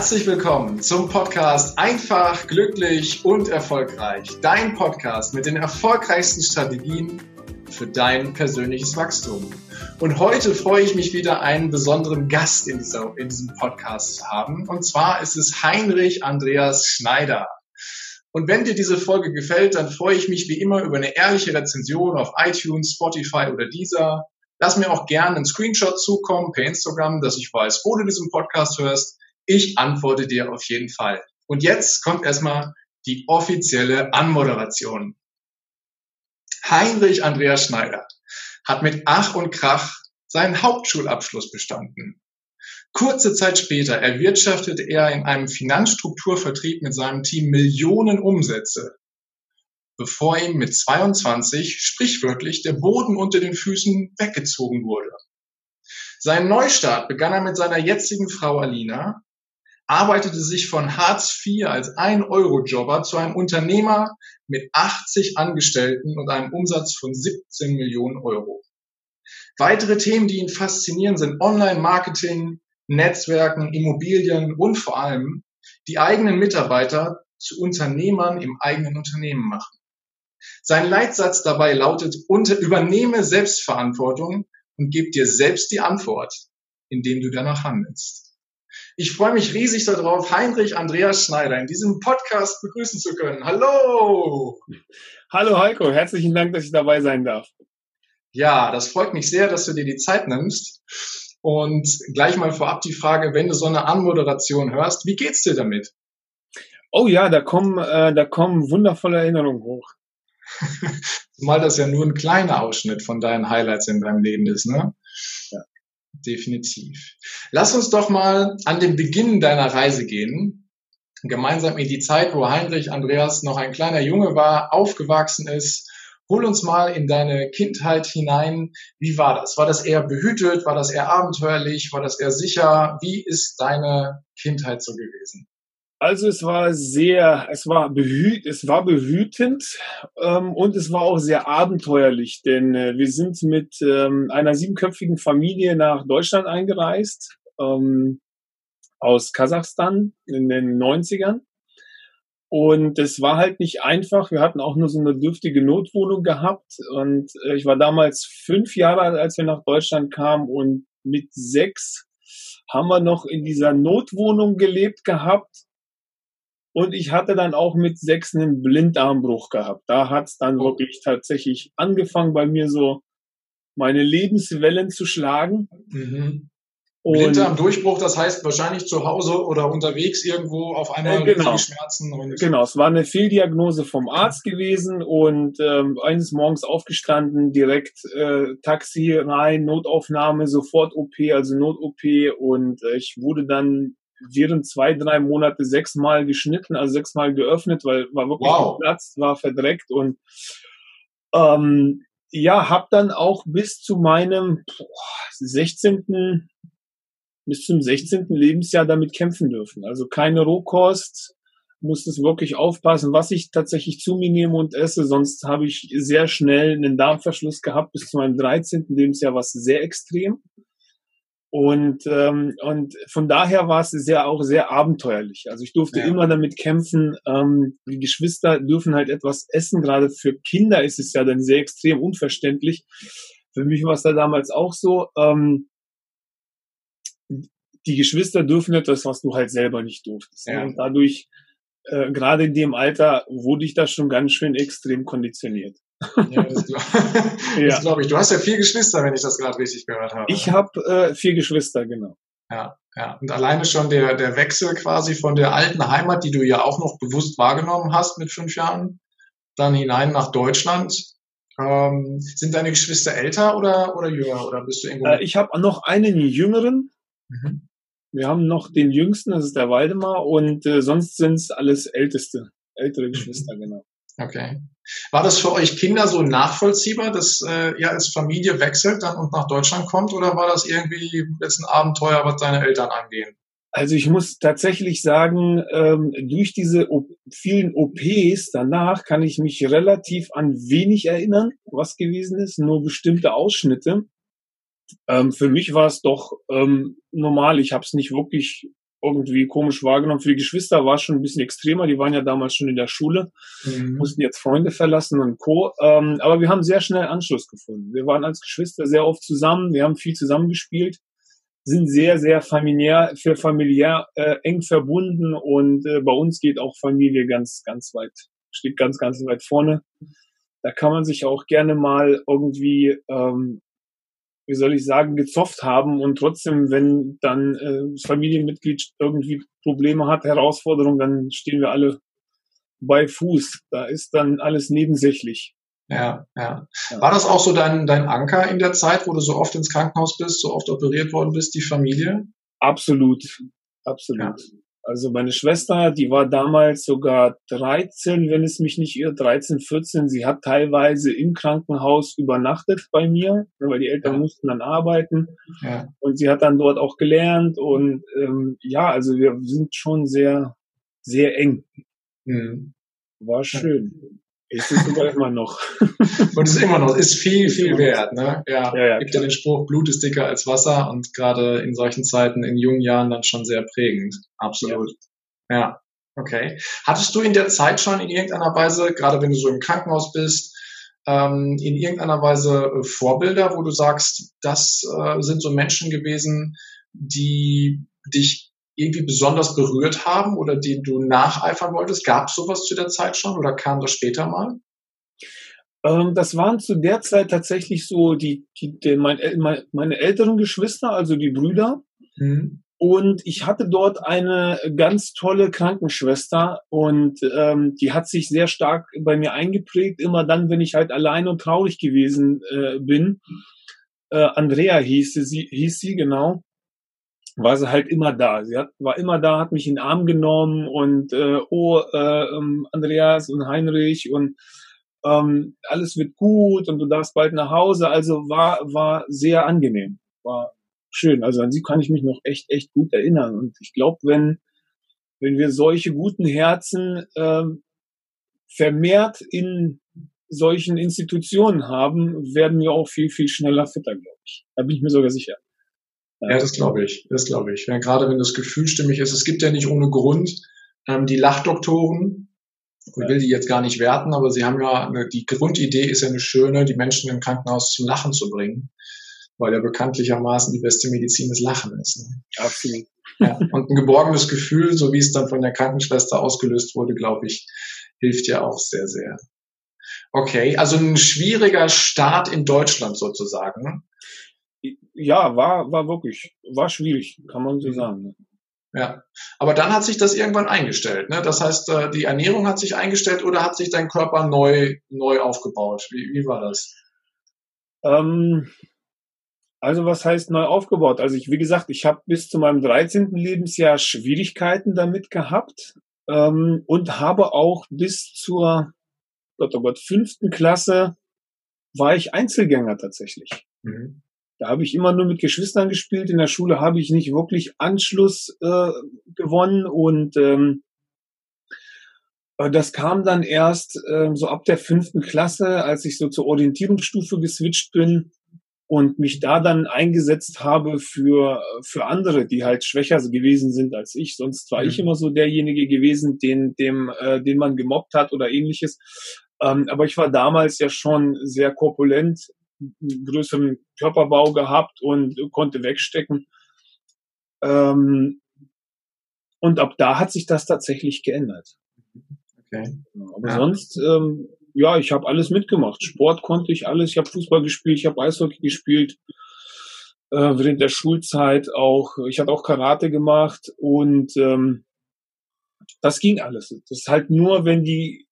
Herzlich willkommen zum Podcast Einfach, glücklich und erfolgreich. Dein Podcast mit den erfolgreichsten Strategien für dein persönliches Wachstum. Und heute freue ich mich wieder, einen besonderen Gast in, dieser, in diesem Podcast zu haben. Und zwar ist es Heinrich Andreas Schneider. Und wenn dir diese Folge gefällt, dann freue ich mich wie immer über eine ehrliche Rezension auf iTunes, Spotify oder Deezer. Lass mir auch gerne einen Screenshot zukommen per Instagram, dass ich weiß, wo du diesen Podcast hörst. Ich antworte dir auf jeden Fall. Und jetzt kommt erstmal die offizielle Anmoderation. Heinrich Andreas Schneider hat mit Ach und Krach seinen Hauptschulabschluss bestanden. Kurze Zeit später erwirtschaftete er in einem Finanzstrukturvertrieb mit seinem Team Millionen Umsätze, bevor ihm mit 22 sprichwörtlich der Boden unter den Füßen weggezogen wurde. Seinen Neustart begann er mit seiner jetzigen Frau Alina, arbeitete sich von Hartz IV als 1-Euro-Jobber zu einem Unternehmer mit 80 Angestellten und einem Umsatz von 17 Millionen Euro. Weitere Themen, die ihn faszinieren, sind Online-Marketing, Netzwerken, Immobilien und vor allem die eigenen Mitarbeiter zu Unternehmern im eigenen Unternehmen machen. Sein Leitsatz dabei lautet, unter, übernehme Selbstverantwortung und gib dir selbst die Antwort, indem du danach handelst. Ich freue mich riesig darauf, Heinrich Andreas Schneider in diesem Podcast begrüßen zu können. Hallo! Hallo Heiko, herzlichen Dank, dass ich dabei sein darf. Ja, das freut mich sehr, dass du dir die Zeit nimmst. Und gleich mal vorab die Frage, wenn du so eine Anmoderation hörst, wie geht's dir damit? Oh ja, da kommen, äh, da kommen wundervolle Erinnerungen hoch. Zumal das ja nur ein kleiner Ausschnitt von deinen Highlights in deinem Leben ist, ne? Definitiv. Lass uns doch mal an den Beginn deiner Reise gehen. Gemeinsam in die Zeit, wo Heinrich Andreas noch ein kleiner Junge war, aufgewachsen ist. Hol uns mal in deine Kindheit hinein. Wie war das? War das eher behütet? War das eher abenteuerlich? War das eher sicher? Wie ist deine Kindheit so gewesen? Also es war sehr, es war behüt, es war behütend ähm, und es war auch sehr abenteuerlich, denn äh, wir sind mit ähm, einer siebenköpfigen Familie nach Deutschland eingereist ähm, aus Kasachstan in den 90ern. Und es war halt nicht einfach. Wir hatten auch nur so eine dürftige Notwohnung gehabt. Und äh, ich war damals fünf Jahre alt, als wir nach Deutschland kamen. Und mit sechs haben wir noch in dieser Notwohnung gelebt gehabt und ich hatte dann auch mit sechs einen Blindarmbruch gehabt. Da hat's dann oh. wirklich tatsächlich angefangen bei mir so meine Lebenswellen zu schlagen. Mhm. Blinddarmdurchbruch, das heißt wahrscheinlich zu Hause oder unterwegs irgendwo auf einmal äh, genau. Schmerzen. Und genau, es war eine Fehldiagnose vom Arzt gewesen und ähm, eines Morgens aufgestanden, direkt äh, Taxi rein, Notaufnahme, sofort OP, also Not-OP und äh, ich wurde dann während zwei, drei Monate sechsmal geschnitten, also sechsmal geöffnet, weil war wirklich wow. geplatzt, war verdreckt und ähm, ja, habe dann auch bis zu meinem boah, 16. bis zum 16. Lebensjahr damit kämpfen dürfen. Also keine Rohkost, muss es wirklich aufpassen, was ich tatsächlich zu mir nehme und esse, sonst habe ich sehr schnell einen Darmverschluss gehabt bis zu meinem 13. Lebensjahr, was sehr extrem. Und, ähm, und von daher war es sehr auch sehr abenteuerlich. Also ich durfte ja. immer damit kämpfen, ähm, die Geschwister dürfen halt etwas essen. Gerade für Kinder ist es ja dann sehr extrem unverständlich. Für mich war es da damals auch so. Ähm, die Geschwister dürfen etwas, was du halt selber nicht durftest. Ja. Und dadurch, äh, gerade in dem Alter, wurde ich da schon ganz schön extrem konditioniert. Ja, das glaube ja. glaub ich. Du hast ja vier Geschwister, wenn ich das gerade richtig gehört habe. Ich habe äh, vier Geschwister, genau. Ja, ja. Und alleine schon der, der Wechsel quasi von der alten Heimat, die du ja auch noch bewusst wahrgenommen hast mit fünf Jahren, dann hinein nach Deutschland. Ähm, sind deine Geschwister älter oder, oder jünger? Oder bist du irgendwo? Äh, ich habe noch einen jüngeren. Mhm. Wir haben noch den jüngsten, das ist der Waldemar, und äh, sonst sind es alles älteste, ältere Geschwister, genau. Okay. War das für euch Kinder so nachvollziehbar, dass äh, ihr als Familie wechselt dann und nach Deutschland kommt oder war das irgendwie jetzt ein Abenteuer, was deine Eltern angehen? Also ich muss tatsächlich sagen, ähm, durch diese vielen OPs danach kann ich mich relativ an wenig erinnern, was gewesen ist, nur bestimmte Ausschnitte. Ähm, für mich war es doch ähm, normal. Ich habe es nicht wirklich irgendwie komisch wahrgenommen. Für die Geschwister war es schon ein bisschen extremer. Die waren ja damals schon in der Schule, mhm. mussten jetzt Freunde verlassen und Co. Ähm, aber wir haben sehr schnell Anschluss gefunden. Wir waren als Geschwister sehr oft zusammen. Wir haben viel zusammengespielt, sind sehr, sehr familiär, für familiär äh, eng verbunden und äh, bei uns geht auch Familie ganz, ganz weit, steht ganz, ganz weit vorne. Da kann man sich auch gerne mal irgendwie ähm, wie soll ich sagen, gezofft haben und trotzdem, wenn dann äh, das Familienmitglied irgendwie Probleme hat, Herausforderungen, dann stehen wir alle bei Fuß. Da ist dann alles nebensächlich. Ja, ja. War das auch so dein, dein Anker in der Zeit, wo du so oft ins Krankenhaus bist, so oft operiert worden bist, die Familie? Absolut, absolut. Ja. Also meine Schwester, die war damals sogar 13, wenn es mich nicht irrt, 13, 14. Sie hat teilweise im Krankenhaus übernachtet bei mir, weil die Eltern ja. mussten dann arbeiten. Ja. Und sie hat dann dort auch gelernt. Und ähm, ja, also wir sind schon sehr, sehr eng. Mhm. War schön. Ist es sogar immer noch. und ist immer noch, ist viel, viel wert. Ne? Ja, ja, ja gibt ja den Spruch, Blut ist dicker als Wasser und gerade in solchen Zeiten, in jungen Jahren dann schon sehr prägend. Absolut. Ja. ja, okay. Hattest du in der Zeit schon in irgendeiner Weise, gerade wenn du so im Krankenhaus bist, ähm, in irgendeiner Weise äh, Vorbilder, wo du sagst, das äh, sind so Menschen gewesen, die dich irgendwie besonders berührt haben oder denen du nacheifern wolltest? Gab es sowas zu der Zeit schon oder kam das später mal? Ähm, das waren zu der Zeit tatsächlich so die, die, die mein, meine älteren Geschwister, also die Brüder. Mhm. Und ich hatte dort eine ganz tolle Krankenschwester und ähm, die hat sich sehr stark bei mir eingeprägt. Immer dann, wenn ich halt allein und traurig gewesen äh, bin. Äh, Andrea hieß sie, hieß sie genau war sie halt immer da. Sie hat, war immer da, hat mich in den Arm genommen und äh, oh, äh, ähm, Andreas und Heinrich und ähm, alles wird gut und du darfst bald nach Hause. Also war, war sehr angenehm, war schön. Also an sie kann ich mich noch echt, echt gut erinnern. Und ich glaube, wenn, wenn wir solche guten Herzen äh, vermehrt in solchen Institutionen haben, werden wir auch viel, viel schneller fitter, glaube ich. Da bin ich mir sogar sicher. Ja, das glaube ich. Das glaube ich. Ja, gerade wenn das Gefühl stimmig ist. Es gibt ja nicht ohne Grund ähm, die Lachdoktoren. Ich will die jetzt gar nicht werten, aber sie haben ja, eine, die Grundidee ist ja eine schöne, die Menschen im Krankenhaus zum Lachen zu bringen, weil ja bekanntlichermaßen die beste Medizin das Lachen ist. Ne? Absolut. Ja, und ein geborgenes Gefühl, so wie es dann von der Krankenschwester ausgelöst wurde, glaube ich, hilft ja auch sehr, sehr. Okay, also ein schwieriger Start in Deutschland sozusagen ja, war, war wirklich, war schwierig, kann man so mhm. sagen. Ja, aber dann hat sich das irgendwann eingestellt. Ne? Das heißt, äh, die Ernährung hat sich eingestellt oder hat sich dein Körper neu, neu aufgebaut? Wie, wie war das? Ähm, also was heißt neu aufgebaut? Also ich, wie gesagt, ich habe bis zu meinem 13. Lebensjahr Schwierigkeiten damit gehabt ähm, und habe auch bis zur Gott, oh Gott, fünften Klasse war ich Einzelgänger tatsächlich. Mhm. Da habe ich immer nur mit Geschwistern gespielt. In der Schule habe ich nicht wirklich Anschluss äh, gewonnen und ähm, äh, das kam dann erst äh, so ab der fünften Klasse, als ich so zur Orientierungsstufe geswitcht bin und mich da dann eingesetzt habe für, für andere, die halt schwächer gewesen sind als ich. Sonst war mhm. ich immer so derjenige gewesen, den, dem, äh, den man gemobbt hat oder ähnliches. Ähm, aber ich war damals ja schon sehr korpulent größeren Körperbau gehabt und konnte wegstecken. Ähm, und ab da hat sich das tatsächlich geändert. Okay. Aber ja. sonst, ähm, ja, ich habe alles mitgemacht. Sport konnte ich alles. Ich habe Fußball gespielt, ich habe Eishockey gespielt äh, während der Schulzeit auch. Ich hatte auch Karate gemacht und ähm, das ging alles. Das ist halt nur, wenn die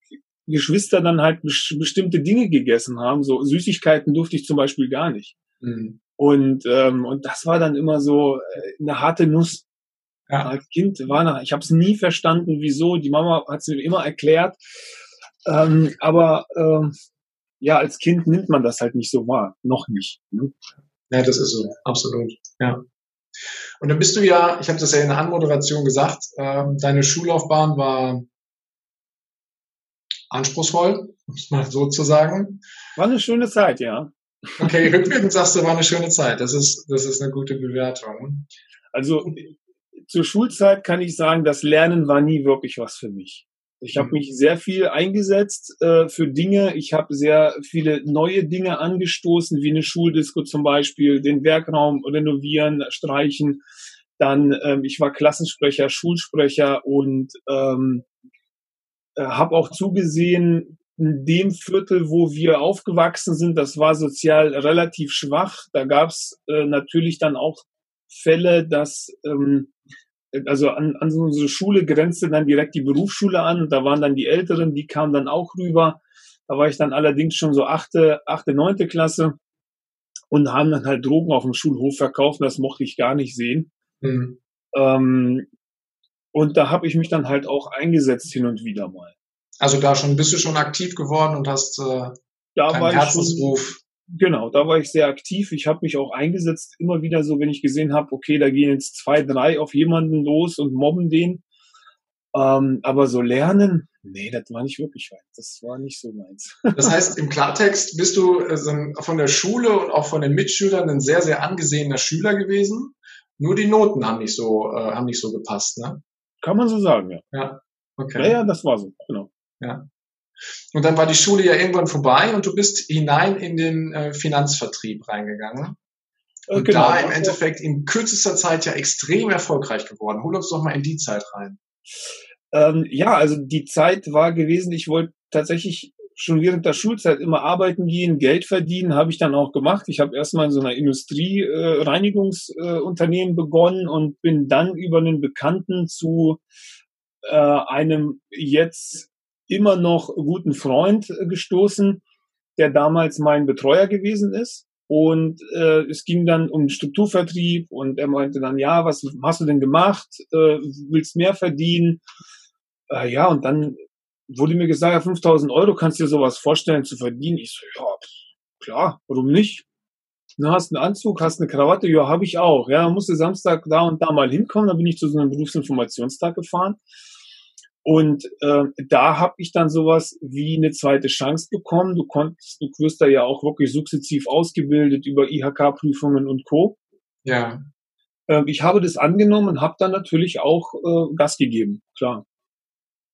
Geschwister dann halt bestimmte Dinge gegessen haben. So Süßigkeiten durfte ich zum Beispiel gar nicht. Mhm. Und, ähm, und das war dann immer so äh, eine harte Nuss. Ja. Als Kind war nach, ich habe es nie verstanden, wieso. Die Mama hat es mir immer erklärt. Ähm, aber ähm, ja, als Kind nimmt man das halt nicht so wahr. Noch nicht. Ne? Ja, das ist so, absolut. Ja. Und dann bist du ja, ich habe das ja in der Anmoderation gesagt, ähm, deine Schullaufbahn war anspruchsvoll, um es mal so zu sagen. War eine schöne Zeit, ja. Okay, rückwirkend sagst du, war eine schöne Zeit. Das ist, das ist eine gute Bewertung. Also zur Schulzeit kann ich sagen, das Lernen war nie wirklich was für mich. Ich habe mhm. mich sehr viel eingesetzt äh, für Dinge. Ich habe sehr viele neue Dinge angestoßen, wie eine Schuldisco zum Beispiel, den Werkraum renovieren, streichen. Dann, ähm, ich war Klassensprecher, Schulsprecher und ähm, äh, habe auch zugesehen, in dem Viertel, wo wir aufgewachsen sind, das war sozial relativ schwach. Da gab es äh, natürlich dann auch Fälle, dass ähm, also an, an unsere Schule grenzte dann direkt die Berufsschule an. Da waren dann die Älteren, die kamen dann auch rüber. Da war ich dann allerdings schon so achte, achte, neunte Klasse und haben dann halt Drogen auf dem Schulhof verkauft. Das mochte ich gar nicht sehen. Mhm. Ähm, und da habe ich mich dann halt auch eingesetzt hin und wieder mal. Also da schon bist du schon aktiv geworden und hast äh, da deinen Herzensruf Genau, da war ich sehr aktiv. Ich habe mich auch eingesetzt, immer wieder so, wenn ich gesehen habe, okay, da gehen jetzt zwei, drei auf jemanden los und mobben den. Ähm, aber so lernen, nee, das war nicht wirklich weit. Das war nicht so meins. Das heißt, im Klartext bist du äh, von der Schule und auch von den Mitschülern ein sehr, sehr angesehener Schüler gewesen. Nur die Noten haben nicht so, äh, haben nicht so gepasst, ne? Kann man so sagen, ja. Ja, okay. Ja, ja, das war so, genau. Ja. Und dann war die Schule ja irgendwann vorbei und du bist hinein in den äh, Finanzvertrieb reingegangen. Äh, und genau. da im Endeffekt in kürzester Zeit ja extrem erfolgreich geworden. Hol uns doch mal in die Zeit rein. Ähm, ja, also die Zeit war gewesen, ich wollte tatsächlich schon während der Schulzeit immer arbeiten gehen, Geld verdienen, habe ich dann auch gemacht. Ich habe erstmal in so einer Industriereinigungsunternehmen äh, begonnen und bin dann über einen Bekannten zu äh, einem jetzt immer noch guten Freund äh, gestoßen, der damals mein Betreuer gewesen ist. Und äh, es ging dann um Strukturvertrieb und er meinte dann, ja, was hast du denn gemacht? Äh, willst mehr verdienen? Äh, ja, und dann wurde mir gesagt, ja, 5000 Euro kannst du dir sowas vorstellen zu verdienen. Ich so, ja, klar, warum nicht? Du hast einen Anzug, hast eine Krawatte, ja, habe ich auch. Ja, musste Samstag da und da mal hinkommen. Dann bin ich zu so einem Berufsinformationstag gefahren. Und äh, da habe ich dann sowas wie eine zweite Chance bekommen. Du konntest, du wirst da ja auch wirklich sukzessiv ausgebildet über IHK-Prüfungen und Co. Ja. Äh, ich habe das angenommen und habe dann natürlich auch äh, Gas gegeben, klar.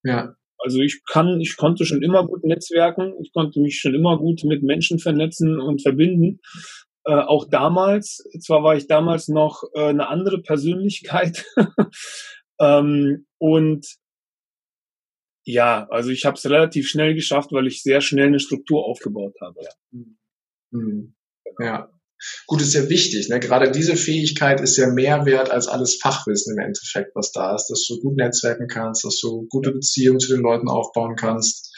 Ja. Also ich kann, ich konnte schon immer gut netzwerken, ich konnte mich schon immer gut mit Menschen vernetzen und verbinden. Äh, auch damals, zwar war ich damals noch äh, eine andere Persönlichkeit, ähm, und ja, also ich habe es relativ schnell geschafft, weil ich sehr schnell eine Struktur aufgebaut habe. Ja. Mhm. ja. Gut, ist ja wichtig. Ne? Gerade diese Fähigkeit ist ja mehr wert als alles Fachwissen im Endeffekt, was da ist, dass du gut netzwerken kannst, dass du gute Beziehungen zu den Leuten aufbauen kannst.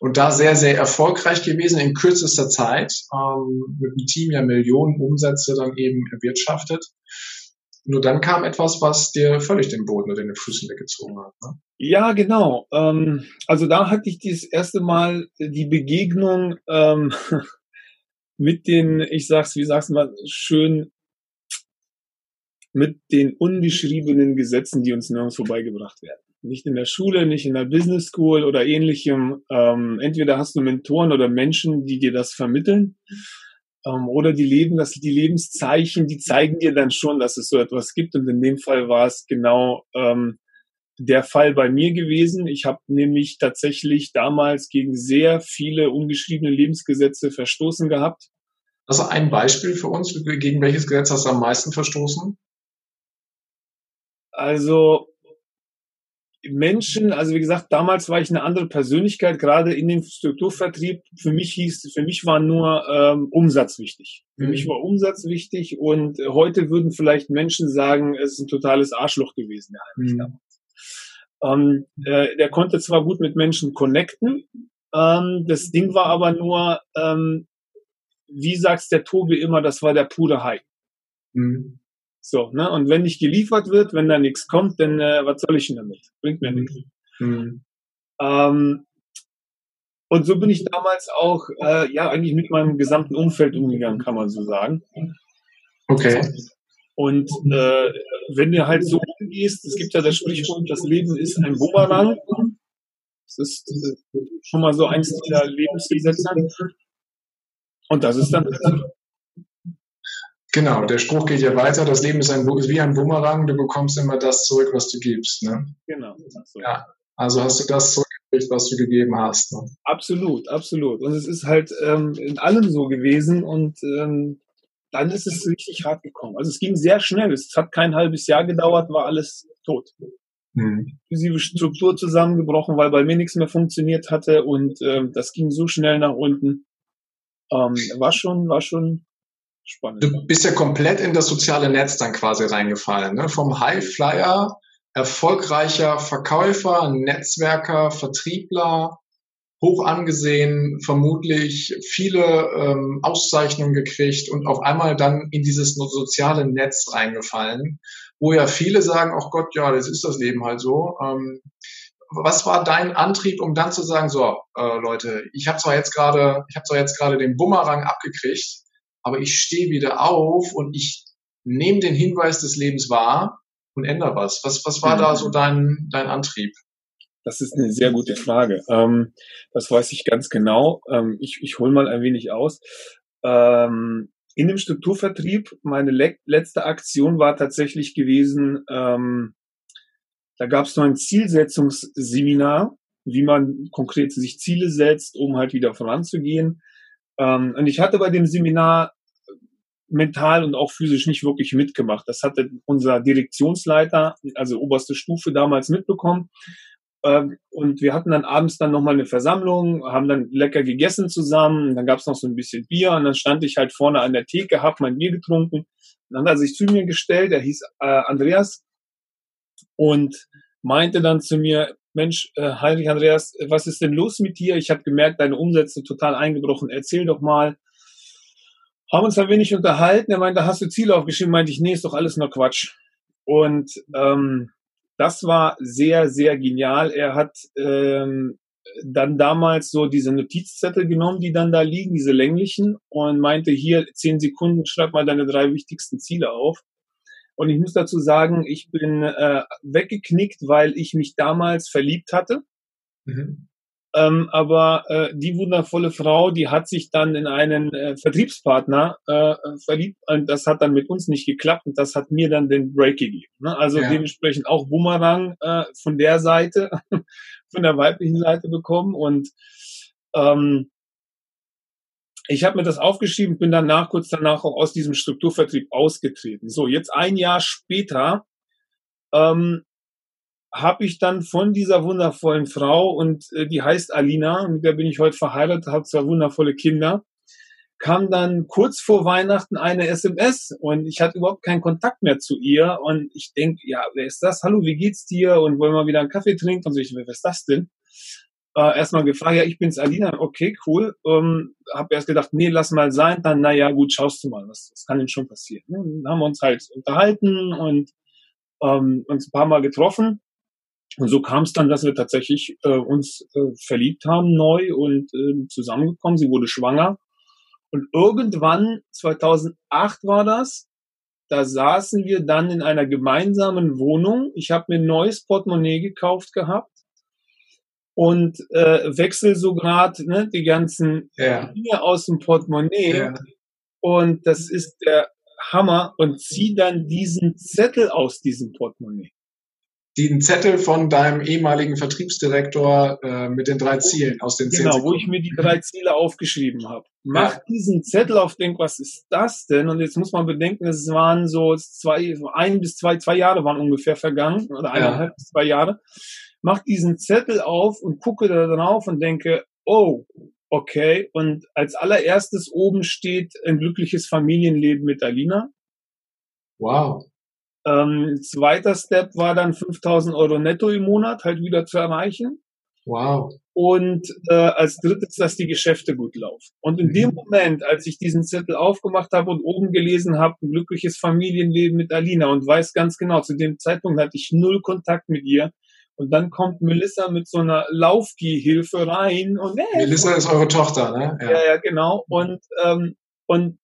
Und da sehr, sehr erfolgreich gewesen in kürzester Zeit, ähm, mit dem Team ja Millionen Umsätze dann eben erwirtschaftet. Nur dann kam etwas, was dir völlig den Boden oder den Füßen weggezogen hat. Ne? Ja, genau. Ähm, also da hatte ich das erste Mal die Begegnung ähm, mit den, ich sag's, wie sag's mal schön, mit den ungeschriebenen Gesetzen, die uns nirgends vorbeigebracht werden. Nicht in der Schule, nicht in der Business School oder ähnlichem. Ähm, entweder hast du Mentoren oder Menschen, die dir das vermitteln ähm, oder die Leben, dass die Lebenszeichen, die zeigen dir dann schon, dass es so etwas gibt. Und in dem Fall war es genau ähm, der Fall bei mir gewesen. Ich habe nämlich tatsächlich damals gegen sehr viele ungeschriebene Lebensgesetze verstoßen gehabt. Also ein Beispiel für uns, gegen welches Gesetz hast du am meisten verstoßen? Also Menschen, also wie gesagt, damals war ich eine andere Persönlichkeit, gerade in dem Strukturvertrieb. Für mich hieß, für mich war nur ähm, Umsatz wichtig. Für mhm. mich war Umsatz wichtig und heute würden vielleicht Menschen sagen, es ist ein totales Arschloch gewesen, der Heinrich mhm. Ähm, äh, der konnte zwar gut mit Menschen connecten, ähm, das Ding war aber nur, ähm, wie sagt's der Tobi immer, das war der pure Hype. Mhm. So, ne? Und wenn nicht geliefert wird, wenn da nichts kommt, dann äh, was soll ich denn damit? Bringt mir nichts. Mhm. Ähm, und so bin ich damals auch, äh, ja, eigentlich mit meinem gesamten Umfeld umgegangen, kann man so sagen. Okay. Und äh, wenn du halt so umgehst, es gibt ja das Sprichwort, das Leben ist ein Bumerang. Das ist äh, schon mal so eins dieser Lebensgesetze. Und das ist dann Genau, der Spruch geht ja weiter, das Leben ist, ein, ist wie ein Bumerang, du bekommst immer das zurück, was du gibst. Ne? Genau. So. Ja, also hast du das zurückgekriegt, was du gegeben hast. Ne? Absolut, absolut. Und es ist halt ähm, in allem so gewesen und ähm, dann ist es richtig hart gekommen. Also es ging sehr schnell. Es hat kein halbes Jahr gedauert, war alles tot. Mhm. Inklusive Struktur zusammengebrochen, weil bei mir nichts mehr funktioniert hatte und ähm, das ging so schnell nach unten. Ähm, war schon, war schon spannend. Du bist ja komplett in das soziale Netz dann quasi reingefallen, ne? Vom Highflyer, erfolgreicher Verkäufer, Netzwerker, Vertriebler, hoch angesehen, vermutlich viele ähm, Auszeichnungen gekriegt und auf einmal dann in dieses soziale Netz reingefallen, wo ja viele sagen, ach Gott, ja, das ist das Leben halt so. Ähm, was war dein Antrieb, um dann zu sagen, so äh, Leute, ich habe zwar jetzt gerade, ich habe zwar jetzt gerade den Bumerang abgekriegt, aber ich stehe wieder auf und ich nehme den Hinweis des Lebens wahr und ändere was. Was, was war mhm. da so dein, dein Antrieb? Das ist eine sehr gute Frage. Ähm, das weiß ich ganz genau. Ähm, ich ich hole mal ein wenig aus. Ähm, in dem Strukturvertrieb, meine le letzte Aktion war tatsächlich gewesen, ähm, da gab es noch ein Zielsetzungsseminar, wie man konkret sich Ziele setzt, um halt wieder voranzugehen. Ähm, und ich hatte bei dem Seminar mental und auch physisch nicht wirklich mitgemacht. Das hatte unser Direktionsleiter, also oberste Stufe damals mitbekommen. Ähm, und wir hatten dann abends dann nochmal eine Versammlung, haben dann lecker gegessen zusammen, dann gab es noch so ein bisschen Bier und dann stand ich halt vorne an der Theke, hab mein Bier getrunken. Und dann hat er sich zu mir gestellt, er hieß äh, Andreas und meinte dann zu mir, Mensch, äh, Heinrich Andreas, was ist denn los mit dir? Ich habe gemerkt, deine Umsätze total eingebrochen. Erzähl doch mal. Haben uns ein wenig unterhalten. Er meinte, hast du Ziele aufgeschrieben? Meinte ich, nee, ist doch alles nur Quatsch. Und ähm, das war sehr, sehr genial. Er hat ähm, dann damals so diese Notizzettel genommen, die dann da liegen, diese länglichen, und meinte, hier zehn Sekunden, schreib mal deine drei wichtigsten Ziele auf. Und ich muss dazu sagen, ich bin äh, weggeknickt, weil ich mich damals verliebt hatte. Mhm. Ähm, aber äh, die wundervolle Frau, die hat sich dann in einen äh, Vertriebspartner äh, verliebt und das hat dann mit uns nicht geklappt und das hat mir dann den Break gegeben. Ne? Also ja. dementsprechend auch Bumerang äh, von der Seite, von der weiblichen Seite bekommen und ähm, ich habe mir das aufgeschrieben, bin danach kurz danach auch aus diesem Strukturvertrieb ausgetreten. So, jetzt ein Jahr später ähm, habe ich dann von dieser wundervollen Frau und äh, die heißt Alina, mit der bin ich heute verheiratet, habe zwei wundervolle Kinder, kam dann kurz vor Weihnachten eine SMS und ich hatte überhaupt keinen Kontakt mehr zu ihr und ich denk, ja, wer ist das? Hallo, wie geht's dir? Und wollen wir wieder einen Kaffee trinken? Und so, ich, wer ist das denn? äh, erstmal gefragt, ja, ich bin's Alina, okay, cool. Ähm, hab erst gedacht, nee, lass mal sein. Dann, naja, gut, schaust du mal, was, was kann denn schon passieren. Ne? Dann haben wir uns halt unterhalten und ähm, uns ein paar Mal getroffen. Und so kam es dann, dass wir tatsächlich äh, uns äh, verliebt haben neu und äh, zusammengekommen. Sie wurde schwanger. Und irgendwann, 2008 war das, da saßen wir dann in einer gemeinsamen Wohnung. Ich habe mir ein neues Portemonnaie gekauft gehabt und äh, wechsel so gerade ne, die ganzen ja. Dinge aus dem Portemonnaie ja. und das ist der Hammer und zieh dann diesen Zettel aus diesem Portemonnaie. Den Zettel von deinem ehemaligen Vertriebsdirektor äh, mit den drei Zielen aus den zehn Genau, Sekunden. wo ich mir die drei Ziele aufgeschrieben habe. Mach ja. diesen Zettel auf, denk, was ist das denn? Und jetzt muss man bedenken, es waren so zwei, ein bis zwei, zwei Jahre waren ungefähr vergangen oder eineinhalb bis zwei Jahre mach diesen Zettel auf und gucke da drauf und denke, oh, okay. Und als allererstes oben steht ein glückliches Familienleben mit Alina. Wow. Ähm, zweiter Step war dann 5000 Euro netto im Monat halt wieder zu erreichen. Wow. Und äh, als drittes, dass die Geschäfte gut laufen. Und in mhm. dem Moment, als ich diesen Zettel aufgemacht habe und oben gelesen habe, ein glückliches Familienleben mit Alina und weiß ganz genau, zu dem Zeitpunkt hatte ich null Kontakt mit ihr, und dann kommt Melissa mit so einer Laufgehhilfe rein und hey, Melissa ist eure Tochter, ne? Ja, ja, ja genau. Und ähm, und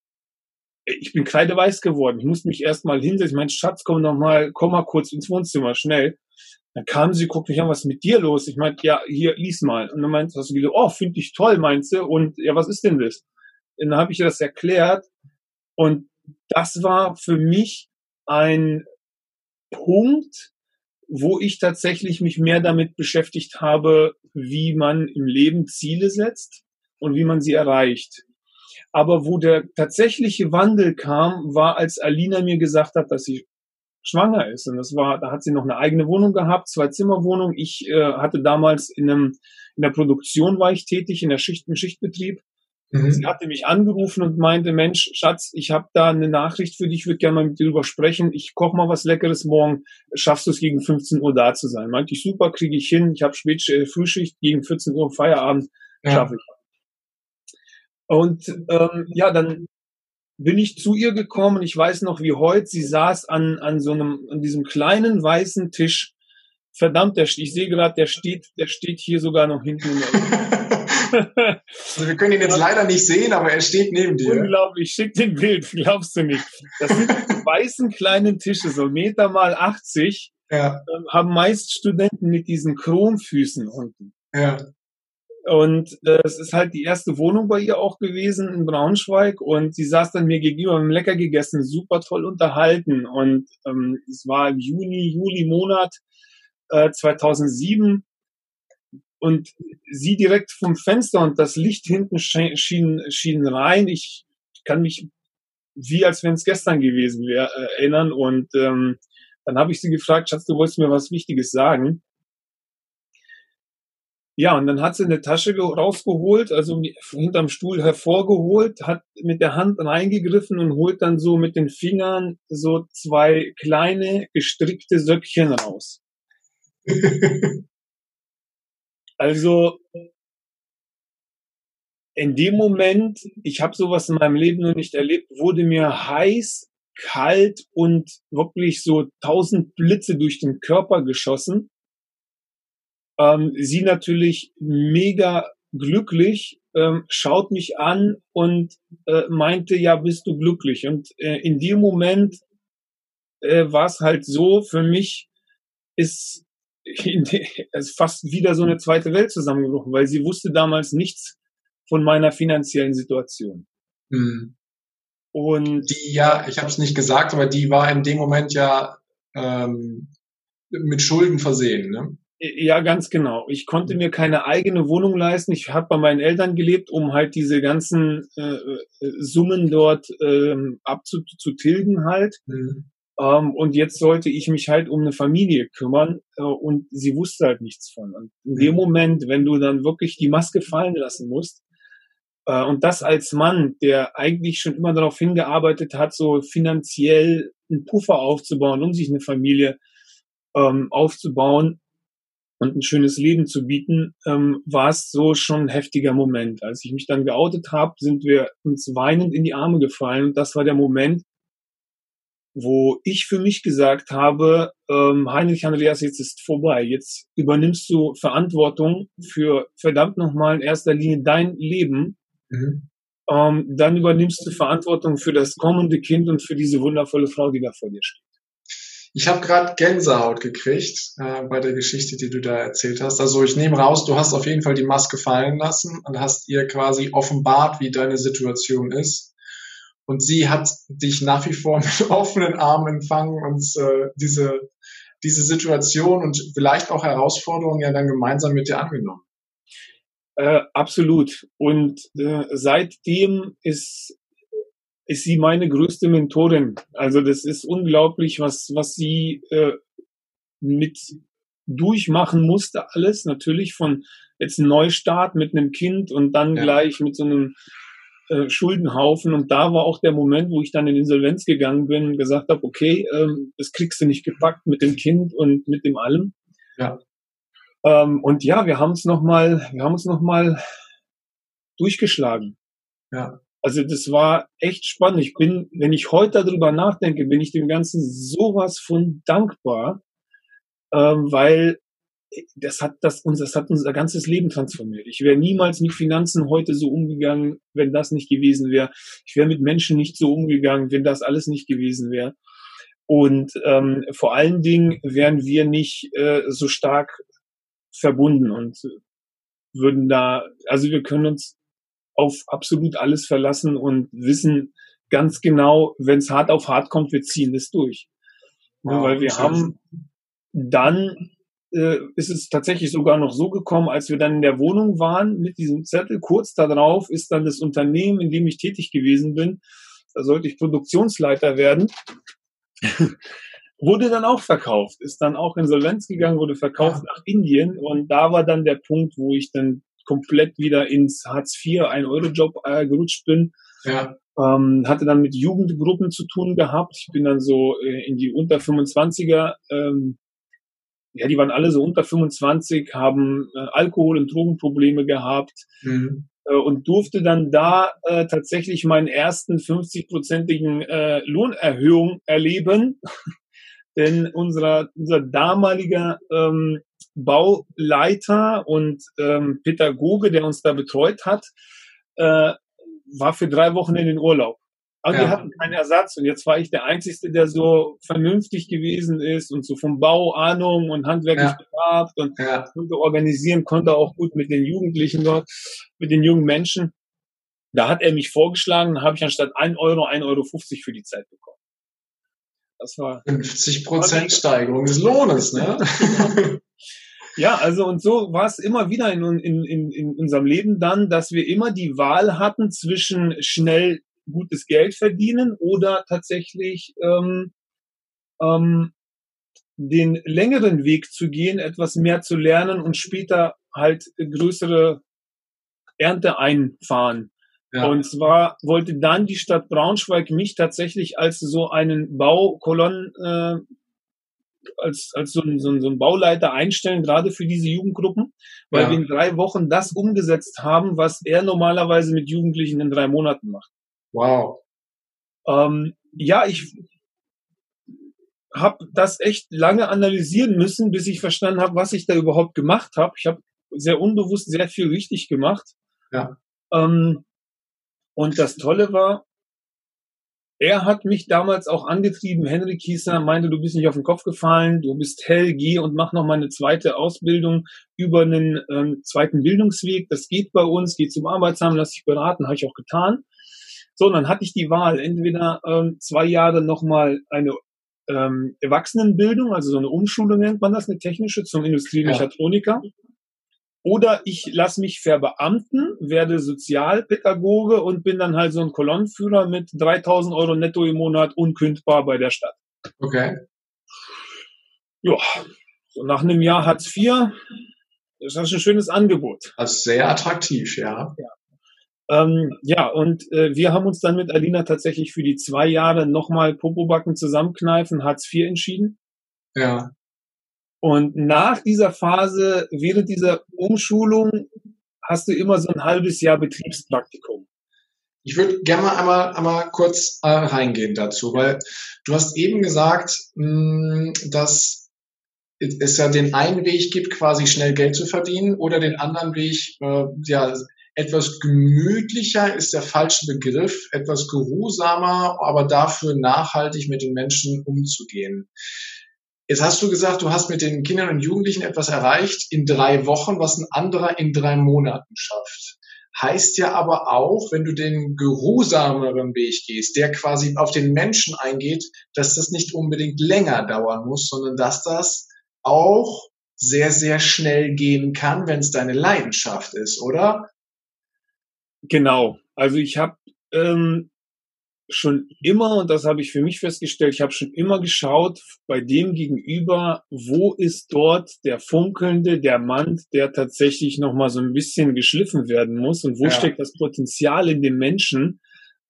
ich bin kreideweiß geworden. Ich musste mich erstmal hinsetzen. Mein Schatz, komm noch mal, komm mal kurz ins Wohnzimmer, schnell. Dann kam sie, guckt mich an, was ist mit dir los? Ich meinte, ja, hier, lies mal. Und dann meinte hast du oh, finde ich toll, meinst du? Und ja, was ist denn das? Und dann habe ich ihr das erklärt. Und das war für mich ein Punkt, wo ich tatsächlich mich mehr damit beschäftigt habe, wie man im Leben Ziele setzt und wie man sie erreicht. Aber wo der tatsächliche Wandel kam, war, als Alina mir gesagt hat, dass sie schwanger ist. Und das war, da hat sie noch eine eigene Wohnung gehabt, zwei Zimmerwohnung. Ich äh, hatte damals in einem, in der Produktion war ich tätig, in der Schicht, im Schichtbetrieb. Mhm. Sie hatte mich angerufen und meinte, Mensch, Schatz, ich habe da eine Nachricht für dich, ich würde gerne mal mit dir drüber sprechen. Ich koche mal was Leckeres morgen. Schaffst du es gegen 15 Uhr da zu sein? Meinte ich, super, kriege ich hin. Ich habe spät äh, Frühschicht gegen 14 Uhr Feierabend. Ja. Schaffe ich. Und ähm, ja, dann bin ich zu ihr gekommen. Ich weiß noch wie heute. Sie saß an, an so einem, an diesem kleinen weißen Tisch. Verdammt, der, ich sehe gerade, der steht, der steht hier sogar noch hinten. also wir können ihn jetzt leider nicht sehen, aber er steht neben dir. Unglaublich, schick den Bild, glaubst du nicht. Das sind die weißen kleinen Tische, so Meter mal 80, ja. Ähm, haben meist Studenten mit diesen Chromfüßen unten. Ja. Und äh, es ist halt die erste Wohnung bei ihr auch gewesen in Braunschweig und sie saß dann mir gegenüber, haben lecker gegessen, super toll unterhalten und ähm, es war im Juni, Juli Monat äh, 2007 und sie direkt vom Fenster und das Licht hinten schien, schien rein. Ich kann mich wie als wenn es gestern gewesen wäre äh, erinnern und ähm, dann habe ich sie gefragt, Schatz, du wolltest mir was Wichtiges sagen. Ja, und dann hat sie eine Tasche rausgeholt, also hinterm Stuhl hervorgeholt, hat mit der Hand reingegriffen und holt dann so mit den Fingern so zwei kleine gestrickte Söckchen raus. Also in dem Moment, ich habe sowas in meinem Leben noch nicht erlebt, wurde mir heiß, kalt und wirklich so tausend Blitze durch den Körper geschossen. Ähm, sie natürlich mega glücklich, ähm, schaut mich an und äh, meinte, ja, bist du glücklich? Und äh, in dem Moment äh, war es halt so, für mich ist es ist fast wieder so eine zweite Welt zusammengebrochen, weil sie wusste damals nichts von meiner finanziellen Situation. Mhm. Und die ja, ich habe es nicht gesagt, aber die war in dem Moment ja ähm, mit Schulden versehen, ne? Ja, ganz genau. Ich konnte mir keine eigene Wohnung leisten. Ich habe bei meinen Eltern gelebt, um halt diese ganzen äh, äh Summen dort ähm, abzutilgen halt. Mhm. Ähm, und jetzt sollte ich mich halt um eine Familie kümmern äh, und sie wusste halt nichts von. Und in dem mhm. Moment, wenn du dann wirklich die Maske fallen lassen musst, äh, und das als Mann, der eigentlich schon immer darauf hingearbeitet hat, so finanziell einen Puffer aufzubauen, um sich eine Familie ähm, aufzubauen und ein schönes Leben zu bieten, ähm, war es so schon ein heftiger Moment. Als ich mich dann geoutet habe, sind wir uns weinend in die Arme gefallen. Und das war der Moment, wo ich für mich gesagt habe, ähm, Heinrich Andreas, jetzt ist vorbei. Jetzt übernimmst du Verantwortung für verdammt nochmal in erster Linie dein Leben. Mhm. Ähm, dann übernimmst du Verantwortung für das kommende Kind und für diese wundervolle Frau, die da vor dir steht. Ich habe gerade Gänsehaut gekriegt äh, bei der Geschichte, die du da erzählt hast. Also ich nehme raus, du hast auf jeden Fall die Maske fallen lassen und hast ihr quasi offenbart, wie deine Situation ist. Und sie hat dich nach wie vor mit offenen Armen empfangen und äh, diese, diese Situation und vielleicht auch Herausforderungen ja dann gemeinsam mit dir angenommen. Äh, absolut. Und äh, seitdem ist, ist sie meine größte Mentorin. Also das ist unglaublich, was, was sie äh, mit durchmachen musste, alles natürlich von jetzt Neustart mit einem Kind und dann ja. gleich mit so einem äh, Schuldenhaufen. Und da war auch der Moment, wo ich dann in Insolvenz gegangen bin und gesagt habe, okay, ähm, das kriegst du nicht gepackt mit dem Kind und mit dem allem. Ja. Ähm, und ja, wir haben es nochmal, wir haben uns nochmal durchgeschlagen. Ja. Also das war echt spannend. Ich bin, wenn ich heute darüber nachdenke, bin ich dem Ganzen sowas von dankbar, ähm, weil das hat das uns, das hat unser ganzes Leben transformiert. Ich wäre niemals mit Finanzen heute so umgegangen, wenn das nicht gewesen wäre. Ich wäre mit Menschen nicht so umgegangen, wenn das alles nicht gewesen wäre. Und ähm, vor allen Dingen wären wir nicht äh, so stark verbunden und würden da, also wir können uns auf absolut alles verlassen und wissen, ganz genau, wenn es hart auf hart kommt, wir ziehen das durch. Wow, weil wir haben dann äh, ist es tatsächlich sogar noch so gekommen, als wir dann in der Wohnung waren mit diesem Zettel, kurz darauf ist dann das Unternehmen, in dem ich tätig gewesen bin, da sollte ich Produktionsleiter werden, wurde dann auch verkauft, ist dann auch insolvenz gegangen, wurde verkauft ja. nach Indien und da war dann der Punkt, wo ich dann komplett wieder ins Hartz IV, ein Euro-Job äh, gerutscht bin. Ja. Ähm, hatte dann mit Jugendgruppen zu tun gehabt. Ich bin dann so äh, in die unter 25er ähm, ja, die waren alle so unter 25, haben äh, Alkohol- und Drogenprobleme gehabt mhm. äh, und durfte dann da äh, tatsächlich meinen ersten 50-prozentigen äh, Lohnerhöhung erleben. Denn unser, unser damaliger ähm, Bauleiter und ähm, Pädagoge, der uns da betreut hat, äh, war für drei Wochen in den Urlaub. Aber ja. die hatten keinen Ersatz und jetzt war ich der Einzige, der so vernünftig gewesen ist und so vom Bau Ahnung und handwerklich ja. begabt und ja. konnte organisieren, konnte auch gut mit den Jugendlichen dort, mit den jungen Menschen. Da hat er mich vorgeschlagen, habe ich anstatt 1 Euro 1,50 Euro für die Zeit bekommen. Das war 50 Prozent Steigerung des Lohnes, ne? Ja, also und so war es immer wieder in, in, in, in unserem Leben dann, dass wir immer die Wahl hatten zwischen schnell gutes Geld verdienen oder tatsächlich ähm, ähm, den längeren Weg zu gehen, etwas mehr zu lernen und später halt größere Ernte einfahren. Ja. Und zwar wollte dann die Stadt Braunschweig mich tatsächlich als so einen Baukolonnen, äh, als, als so ein, so, ein, so ein Bauleiter einstellen, gerade für diese Jugendgruppen, weil ja. wir in drei Wochen das umgesetzt haben, was er normalerweise mit Jugendlichen in drei Monaten macht. Wow. Ähm, ja, ich habe das echt lange analysieren müssen, bis ich verstanden habe, was ich da überhaupt gemacht habe. Ich habe sehr unbewusst sehr viel richtig gemacht. Ja. Ähm, und das Tolle war, er hat mich damals auch angetrieben. Henry Kieser meinte, du bist nicht auf den Kopf gefallen, du bist hell, geh und mach noch mal eine zweite Ausbildung über einen ähm, zweiten Bildungsweg. Das geht bei uns, geh zum Arbeitsamt, lass dich beraten, habe ich auch getan. So, und dann hatte ich die Wahl, entweder ähm, zwei Jahre nochmal eine ähm, Erwachsenenbildung, also so eine Umschulung nennt man das, eine technische zum Industriemechatroniker. Ja. Oder ich lasse mich verbeamten, werde Sozialpädagoge und bin dann halt so ein Kolonnenführer mit 3000 Euro netto im Monat unkündbar bei der Stadt. Okay. Ja, so nach einem Jahr Hartz IV, das ist ein schönes Angebot. Das ist sehr attraktiv, ja. ja. Ähm, ja, und äh, wir haben uns dann mit Alina tatsächlich für die zwei Jahre nochmal Popobacken zusammenkneifen, Hartz IV entschieden. Ja. Und nach dieser Phase, während dieser Umschulung, hast du immer so ein halbes Jahr Betriebspraktikum. Ich würde gerne mal einmal, einmal kurz äh, reingehen dazu, weil du hast eben gesagt, mh, dass es ja den einen Weg gibt, quasi schnell Geld zu verdienen oder den anderen Weg, äh, ja, etwas gemütlicher ist der falsche Begriff, etwas geruhsamer, aber dafür nachhaltig mit den Menschen umzugehen. Jetzt hast du gesagt, du hast mit den Kindern und Jugendlichen etwas erreicht in drei Wochen, was ein anderer in drei Monaten schafft. Heißt ja aber auch, wenn du den geruhsameren Weg gehst, der quasi auf den Menschen eingeht, dass das nicht unbedingt länger dauern muss, sondern dass das auch sehr, sehr schnell gehen kann, wenn es deine Leidenschaft ist, oder? Genau. Also ich habe ähm, schon immer, und das habe ich für mich festgestellt, ich habe schon immer geschaut, bei dem gegenüber, wo ist dort der funkelnde Diamant, der tatsächlich nochmal so ein bisschen geschliffen werden muss und wo ja. steckt das Potenzial in dem Menschen,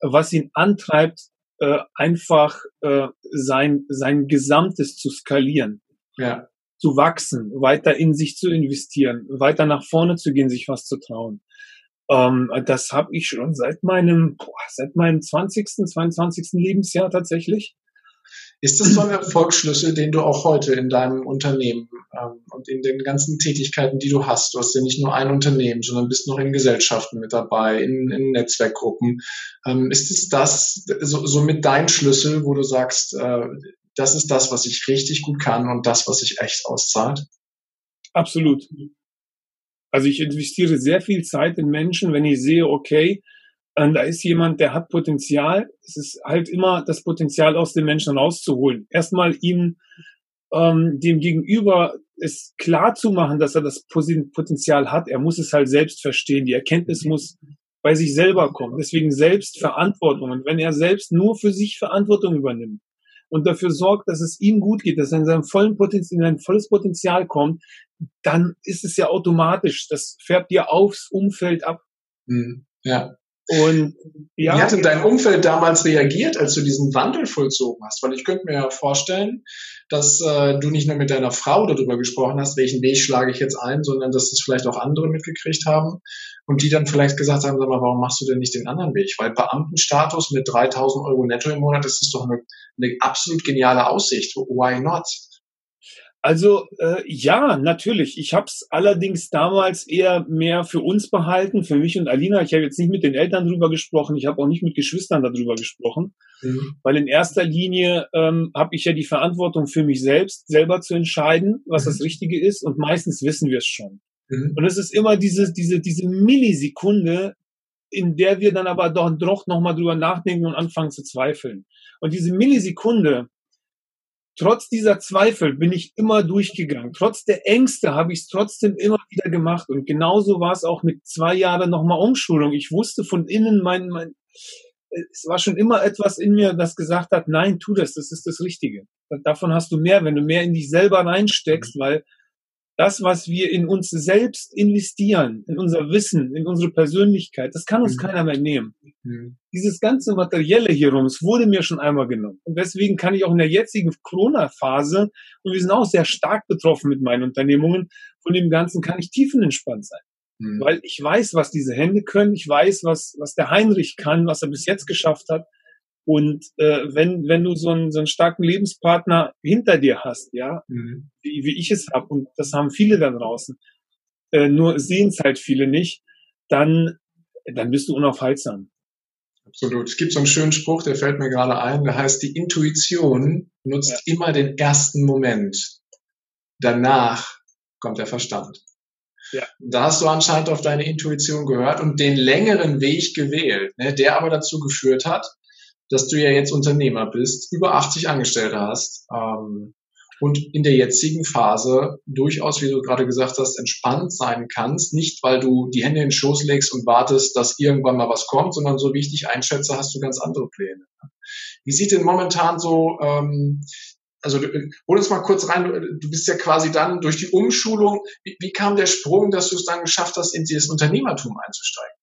was ihn antreibt, äh, einfach äh, sein, sein Gesamtes zu skalieren. Ja. Zu wachsen, weiter in sich zu investieren, weiter nach vorne zu gehen, sich was zu trauen. Ähm, das habe ich schon seit meinem, boah, seit meinem 20., 22. Lebensjahr tatsächlich. Ist das so ein Erfolgsschlüssel, den du auch heute in deinem Unternehmen ähm, und in den ganzen Tätigkeiten, die du hast, du hast ja nicht nur ein Unternehmen, sondern bist noch in Gesellschaften mit dabei, in, in Netzwerkgruppen. Ähm, ist es das, so, mit dein Schlüssel, wo du sagst, äh, das ist das, was ich richtig gut kann und das, was sich echt auszahlt? Absolut. Also ich investiere sehr viel Zeit in Menschen, wenn ich sehe, okay, Und da ist jemand, der hat Potenzial. Es ist halt immer das Potenzial aus den Menschen rauszuholen. Erstmal ihm ähm, dem Gegenüber es klar zu machen, dass er das Potenzial hat. Er muss es halt selbst verstehen. Die Erkenntnis muss bei sich selber kommen. Deswegen selbst Verantwortung. Und wenn er selbst nur für sich Verantwortung übernimmt und dafür sorgt, dass es ihm gut geht, dass er in seinem vollen Potenzial, in sein volles Potenzial kommt, dann ist es ja automatisch. Das färbt dir aufs Umfeld ab. Hm, ja. Und ja. Wie hat denn dein Umfeld damals reagiert, als du diesen Wandel vollzogen hast? Weil ich könnte mir ja vorstellen, dass äh, du nicht nur mit deiner Frau darüber gesprochen hast, welchen Weg schlage ich jetzt ein, sondern dass das vielleicht auch andere mitgekriegt haben und die dann vielleicht gesagt haben, sag mal, warum machst du denn nicht den anderen Weg? Weil Beamtenstatus mit 3000 Euro netto im Monat, das ist doch eine, eine absolut geniale Aussicht. Why not? Also äh, ja, natürlich. Ich habe es allerdings damals eher mehr für uns behalten, für mich und Alina. Ich habe jetzt nicht mit den Eltern drüber gesprochen, ich habe auch nicht mit Geschwistern darüber gesprochen, mhm. weil in erster Linie ähm, habe ich ja die Verantwortung für mich selbst, selber zu entscheiden, was mhm. das Richtige ist. Und meistens wissen wir es schon. Mhm. Und es ist immer diese, diese, diese Millisekunde, in der wir dann aber doch, doch nochmal drüber nachdenken und anfangen zu zweifeln. Und diese Millisekunde, trotz dieser Zweifel bin ich immer durchgegangen. Trotz der Ängste habe ich es trotzdem immer wieder gemacht. Und genauso war es auch mit zwei Jahren nochmal Umschulung. Ich wusste von innen, mein, mein, es war schon immer etwas in mir, das gesagt hat, nein, tu das, das ist das Richtige. Davon hast du mehr, wenn du mehr in dich selber reinsteckst, weil das, was wir in uns selbst investieren, in unser Wissen, in unsere Persönlichkeit, das kann uns mhm. keiner mehr nehmen. Mhm. Dieses ganze Materielle hier rum, es wurde mir schon einmal genommen. Und deswegen kann ich auch in der jetzigen Corona-Phase, und wir sind auch sehr stark betroffen mit meinen Unternehmungen, von dem Ganzen kann ich tiefenentspannt sein. Mhm. Weil ich weiß, was diese Hände können, ich weiß, was, was der Heinrich kann, was er bis jetzt geschafft hat. Und äh, wenn, wenn du so einen, so einen starken Lebenspartner hinter dir hast, ja, mhm. wie, wie ich es habe, und das haben viele da draußen, äh, nur sehen es halt viele nicht, dann, dann bist du unaufhaltsam. Absolut. Es gibt so einen schönen Spruch, der fällt mir gerade ein, der heißt, die Intuition nutzt ja. immer den ersten Moment. Danach kommt der Verstand. Ja. Da hast du anscheinend auf deine Intuition gehört und den längeren Weg gewählt, ne, der aber dazu geführt hat, dass du ja jetzt Unternehmer bist, über 80 Angestellte hast ähm, und in der jetzigen Phase durchaus, wie du gerade gesagt hast, entspannt sein kannst. Nicht, weil du die Hände in den Schoß legst und wartest, dass irgendwann mal was kommt, sondern so wie ich dich einschätze, hast du ganz andere Pläne. Wie sieht denn momentan so, ähm, also hol uns mal kurz rein, du bist ja quasi dann durch die Umschulung, wie, wie kam der Sprung, dass du es dann geschafft hast, in dieses Unternehmertum einzusteigen?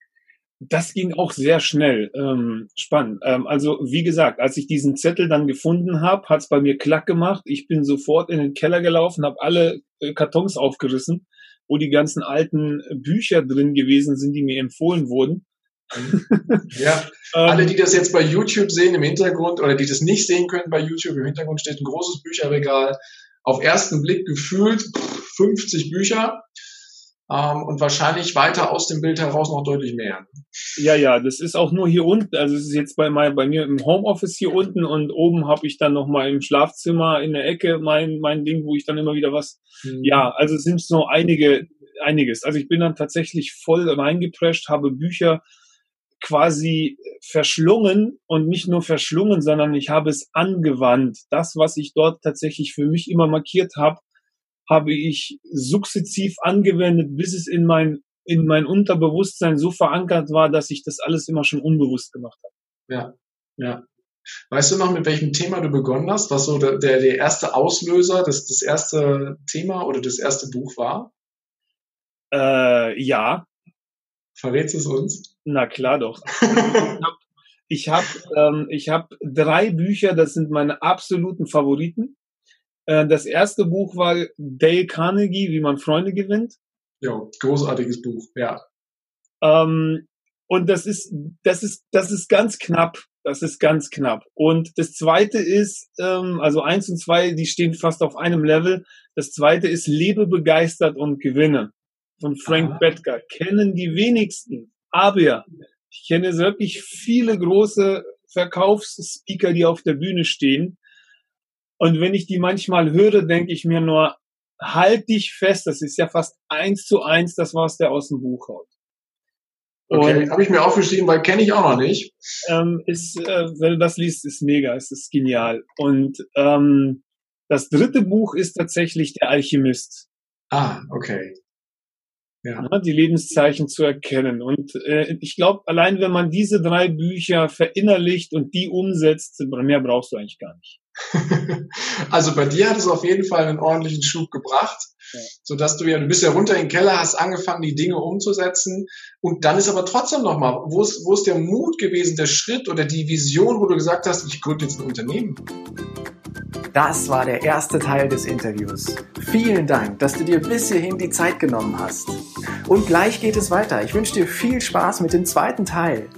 Das ging auch sehr schnell. Ähm, spannend. Ähm, also wie gesagt, als ich diesen Zettel dann gefunden habe, hat's bei mir klack gemacht. Ich bin sofort in den Keller gelaufen, habe alle äh, Kartons aufgerissen, wo die ganzen alten Bücher drin gewesen sind, die mir empfohlen wurden. ja, alle, die das jetzt bei YouTube sehen im Hintergrund oder die das nicht sehen können bei YouTube, im Hintergrund steht ein großes Bücherregal. Auf ersten Blick gefühlt 50 Bücher ähm, und wahrscheinlich weiter aus dem Bild heraus noch deutlich mehr. Ja, ja, das ist auch nur hier unten. Also es ist jetzt bei, mein, bei mir im Homeoffice hier unten und oben habe ich dann noch mal im Schlafzimmer in der Ecke mein mein Ding, wo ich dann immer wieder was. Mhm. Ja, also es sind so einige einiges. Also ich bin dann tatsächlich voll reingeprescht, habe Bücher quasi verschlungen und nicht nur verschlungen, sondern ich habe es angewandt. Das, was ich dort tatsächlich für mich immer markiert habe, habe ich sukzessiv angewendet, bis es in mein, in mein Unterbewusstsein so verankert war, dass ich das alles immer schon unbewusst gemacht habe. Ja, ja. Weißt du noch, mit welchem Thema du begonnen hast? Was so der, der, der erste Auslöser, das, das erste Thema oder das erste Buch war? Äh, ja. Verrätst es uns? Na klar doch. ich habe ähm, ich hab drei Bücher, das sind meine absoluten Favoriten. Äh, das erste Buch war Dale Carnegie, wie man Freunde gewinnt. Ja, großartiges Buch, ja. Ähm, und das ist, das ist, das ist ganz knapp. Das ist ganz knapp. Und das zweite ist, ähm, also eins und zwei, die stehen fast auf einem Level. Das zweite ist Lebe begeistert und gewinne von Frank Aha. Bettger. Kennen die wenigsten. Aber ich kenne wirklich viele große Verkaufsspeaker, die auf der Bühne stehen und wenn ich die manchmal höre, denke ich mir nur, halt dich fest, das ist ja fast eins zu eins das, was der aus dem Buch haut. Okay, habe ich mir aufgeschrieben, weil kenne ich auch noch nicht. Ähm, ist, äh, wenn du das liest, ist mega, es ist genial. Und ähm, das dritte Buch ist tatsächlich Der Alchemist. Ah, okay. Ja. Die Lebenszeichen zu erkennen. Und äh, ich glaube, allein wenn man diese drei Bücher verinnerlicht und die umsetzt, mehr brauchst du eigentlich gar nicht. also bei dir hat es auf jeden Fall einen ordentlichen Schub gebracht, ja. so dass du ja, du bist ja runter in den Keller, hast angefangen, die Dinge umzusetzen und dann ist aber trotzdem nochmal, wo ist, wo ist der Mut gewesen, der Schritt oder die Vision, wo du gesagt hast, ich gründe jetzt ein Unternehmen? Das war der erste Teil des Interviews. Vielen Dank, dass du dir bis hierhin die Zeit genommen hast. Und gleich geht es weiter. Ich wünsche dir viel Spaß mit dem zweiten Teil.